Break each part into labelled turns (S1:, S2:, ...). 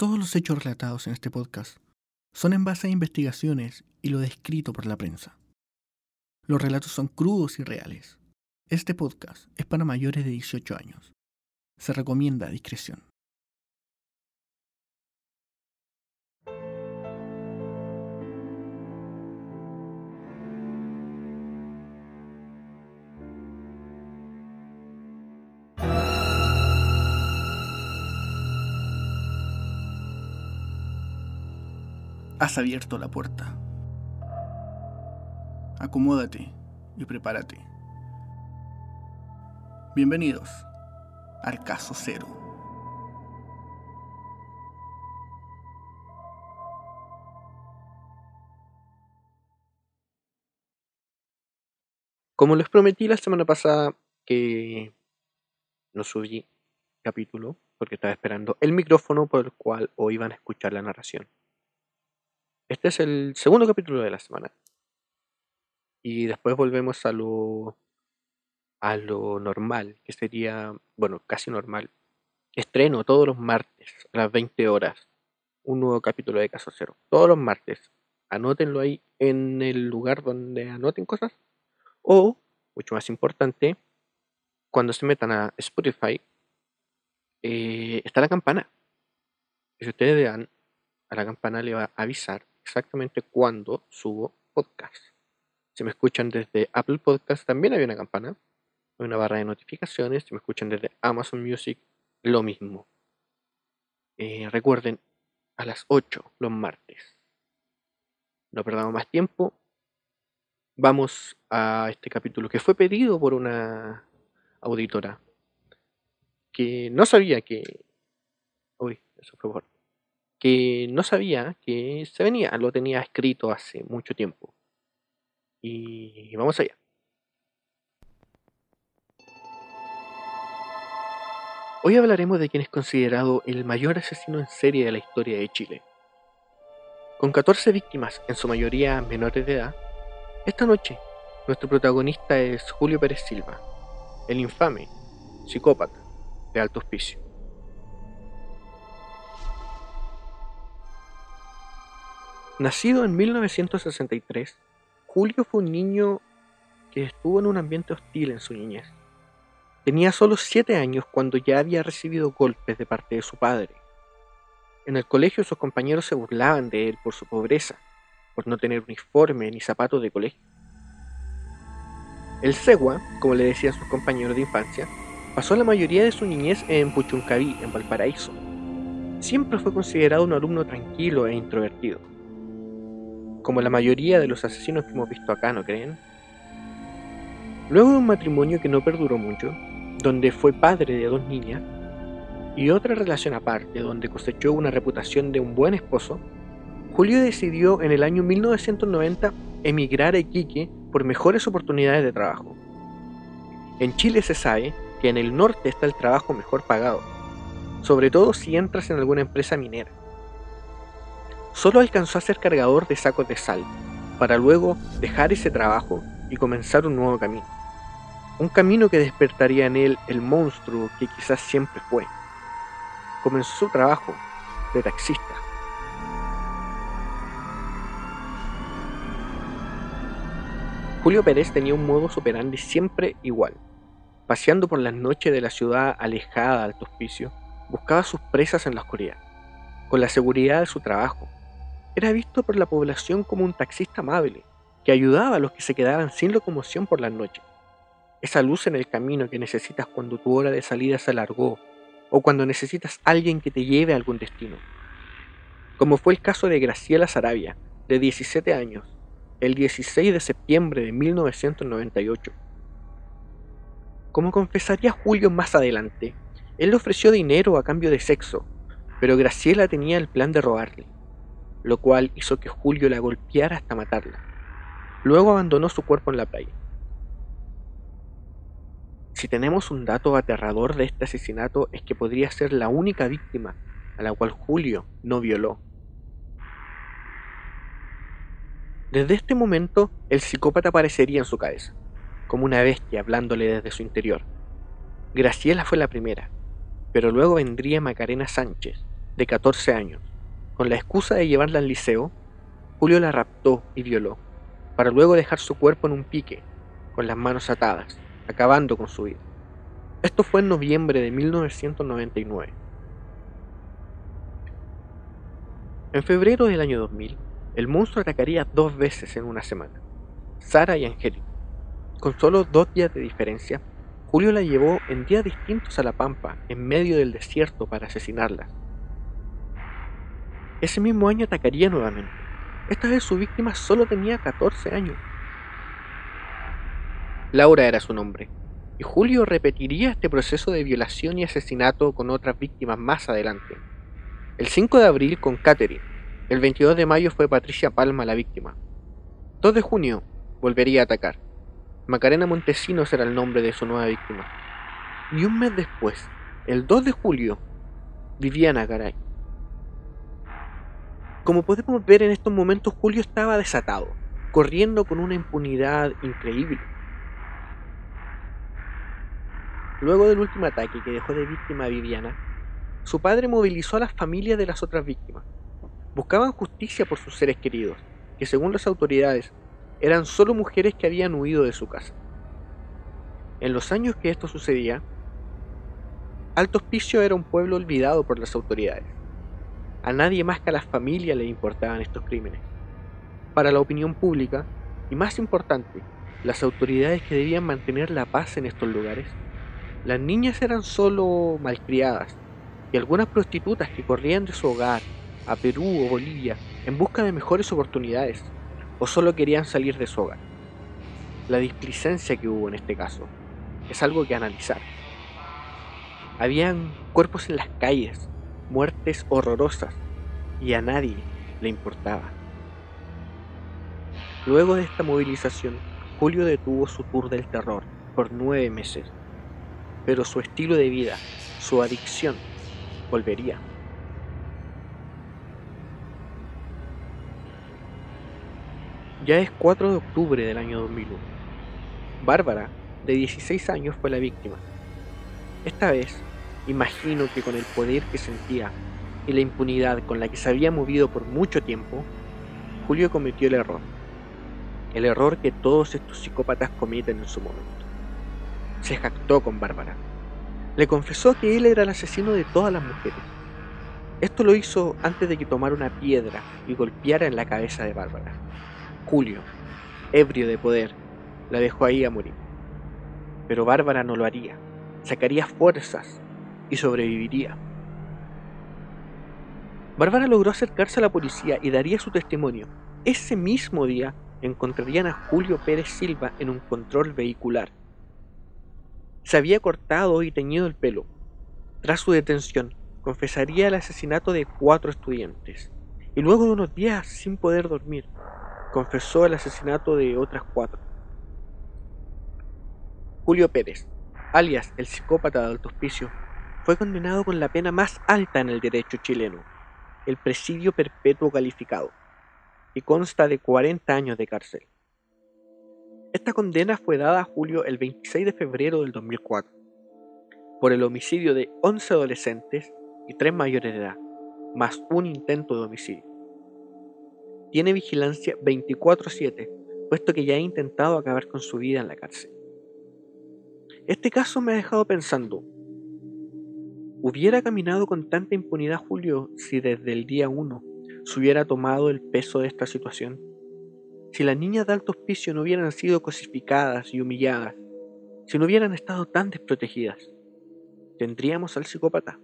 S1: Todos los hechos relatados en este podcast son en base a investigaciones y lo descrito por la prensa. Los relatos son crudos y reales. Este podcast es para mayores de 18 años. Se recomienda discreción. Has abierto la puerta. Acomódate y prepárate. Bienvenidos al caso cero.
S2: Como les prometí la semana pasada que no subí capítulo porque estaba esperando el micrófono por el cual hoy van a escuchar la narración. Este es el segundo capítulo de la semana. Y después volvemos a lo a lo normal, que sería, bueno, casi normal. Estreno todos los martes a las 20 horas un nuevo capítulo de Caso Cero. Todos los martes. Anótenlo ahí en el lugar donde anoten cosas. O, mucho más importante, cuando se metan a Spotify, eh, está la campana. Si ustedes le dan a la campana, le va a avisar exactamente cuando subo podcast. Si me escuchan desde Apple Podcast, también hay una campana una barra de notificaciones. Si me escuchan desde Amazon Music, lo mismo. Eh, recuerden, a las 8 los martes. No perdamos más tiempo. Vamos a este capítulo que fue pedido por una auditora que no sabía que. Uy, eso fue por. Que no sabía que se venía, lo tenía escrito hace mucho tiempo. Y vamos allá. Hoy hablaremos de quien es considerado el mayor asesino en serie de la historia de Chile. Con 14 víctimas, en su mayoría menores de edad, esta noche nuestro protagonista es Julio Pérez Silva, el infame psicópata de alto hospicio. Nacido en 1963, Julio fue un niño que estuvo en un ambiente hostil en su niñez Tenía solo siete años cuando ya había recibido golpes de parte de su padre. En el colegio sus compañeros se burlaban de él por su pobreza, por no tener uniforme ni zapatos de colegio. El Segua, como le decían sus compañeros de infancia, pasó la mayoría de su niñez en Puchuncaví, en Valparaíso. Siempre fue considerado un alumno tranquilo e introvertido. Como la mayoría de los asesinos que hemos visto acá, ¿no creen? Luego de un matrimonio que no perduró mucho, donde fue padre de dos niñas, y otra relación aparte, donde cosechó una reputación de un buen esposo, Julio decidió en el año 1990 emigrar a Iquique por mejores oportunidades de trabajo. En Chile se sabe que en el norte está el trabajo mejor pagado, sobre todo si entras en alguna empresa minera. Solo alcanzó a ser cargador de sacos de sal, para luego dejar ese trabajo y comenzar un nuevo camino un camino que despertaría en él el monstruo que quizás siempre fue. Comenzó su trabajo de taxista. Julio Pérez tenía un modo operandi siempre igual. Paseando por las noches de la ciudad alejada Alto Hospicio, buscaba sus presas en la oscuridad, con la seguridad de su trabajo. Era visto por la población como un taxista amable, que ayudaba a los que se quedaban sin locomoción por las noches esa luz en el camino que necesitas cuando tu hora de salida se alargó o cuando necesitas alguien que te lleve a algún destino. Como fue el caso de Graciela Sarabia, de 17 años, el 16 de septiembre de 1998. Como confesaría Julio más adelante, él le ofreció dinero a cambio de sexo, pero Graciela tenía el plan de robarle, lo cual hizo que Julio la golpeara hasta matarla. Luego abandonó su cuerpo en la playa. Si tenemos un dato aterrador de este asesinato es que podría ser la única víctima a la cual Julio no violó. Desde este momento, el psicópata aparecería en su cabeza, como una bestia hablándole desde su interior. Graciela fue la primera, pero luego vendría Macarena Sánchez, de 14 años. Con la excusa de llevarla al liceo, Julio la raptó y violó, para luego dejar su cuerpo en un pique, con las manos atadas, acabando con su vida. Esto fue en noviembre de 1999. En febrero del año 2000, el monstruo atacaría dos veces en una semana, Sara y Angélica. Con solo dos días de diferencia, Julio la llevó en días distintos a la pampa, en medio del desierto, para asesinarla. Ese mismo año atacaría nuevamente. Esta vez su víctima solo tenía 14 años. Laura era su nombre, y Julio repetiría este proceso de violación y asesinato con otras víctimas más adelante. El 5 de abril con Catherine, el 22 de mayo fue Patricia Palma la víctima. 2 de junio volvería a atacar. Macarena Montesinos era el nombre de su nueva víctima. Y un mes después, el 2 de julio, Viviana Garay. Como podemos ver en estos momentos, Julio estaba desatado, corriendo con una impunidad increíble. Luego del último ataque que dejó de víctima a Viviana, su padre movilizó a las familias de las otras víctimas. Buscaban justicia por sus seres queridos, que según las autoridades eran solo mujeres que habían huido de su casa. En los años que esto sucedía, Alto Hospicio era un pueblo olvidado por las autoridades. A nadie más que a las familias le importaban estos crímenes. Para la opinión pública, y más importante, las autoridades que debían mantener la paz en estos lugares, las niñas eran solo malcriadas y algunas prostitutas que corrían de su hogar a Perú o Bolivia en busca de mejores oportunidades o solo querían salir de su hogar. La displicencia que hubo en este caso es algo que analizar. Habían cuerpos en las calles, muertes horrorosas, y a nadie le importaba. Luego de esta movilización, Julio detuvo su tour del terror por nueve meses, pero su estilo de vida, su adicción, volvería. Ya es 4 de octubre del año 2001. Bárbara, de 16 años, fue la víctima. Esta vez, imagino que con el poder que sentía y la impunidad con la que se había movido por mucho tiempo, Julio cometió el error. El error que todos estos psicópatas cometen en su momento. Se jactó con Bárbara. Le confesó que él era el asesino de todas las mujeres. Esto lo hizo antes de que tomara una piedra y golpeara en la cabeza de Bárbara. Julio, ebrio de poder, la dejó ahí a morir. Pero Bárbara no lo haría. Sacaría fuerzas y sobreviviría. Bárbara logró acercarse a la policía y daría su testimonio. Ese mismo día encontrarían a Julio Pérez Silva en un control vehicular. Se había cortado y teñido el pelo. Tras su detención, confesaría el asesinato de cuatro estudiantes. Y luego de unos días sin poder dormir, confesó el asesinato de otras cuatro. Julio Pérez, alias el psicópata de Alto Hospicio, fue condenado con la pena más alta en el derecho chileno, el presidio perpetuo calificado, y consta de 40 años de cárcel. Esta condena fue dada a Julio el 26 de febrero del 2004 por el homicidio de 11 adolescentes y 3 mayores de edad, más un intento de homicidio tiene vigilancia 24/7, puesto que ya ha intentado acabar con su vida en la cárcel. Este caso me ha dejado pensando, ¿hubiera caminado con tanta impunidad Julio si desde el día 1 se hubiera tomado el peso de esta situación? Si las niñas de alto hospicio no hubieran sido cosificadas y humilladas, si no hubieran estado tan desprotegidas, ¿tendríamos al psicópata?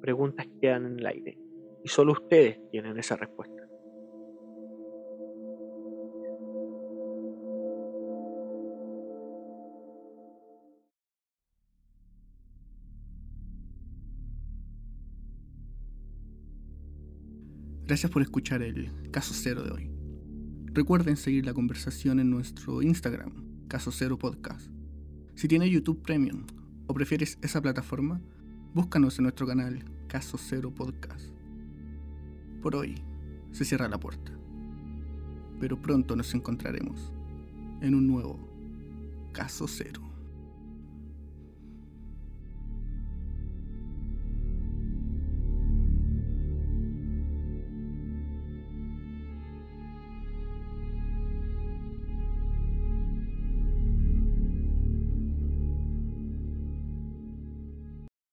S2: Preguntas que quedan en el aire y solo ustedes tienen esa respuesta.
S1: Gracias por escuchar el caso cero de hoy. Recuerden seguir la conversación en nuestro Instagram, Caso Cero Podcast. Si tienes YouTube Premium o prefieres esa plataforma, búscanos en nuestro canal Caso Cero Podcast. Por hoy se cierra la puerta, pero pronto nos encontraremos en un nuevo caso cero.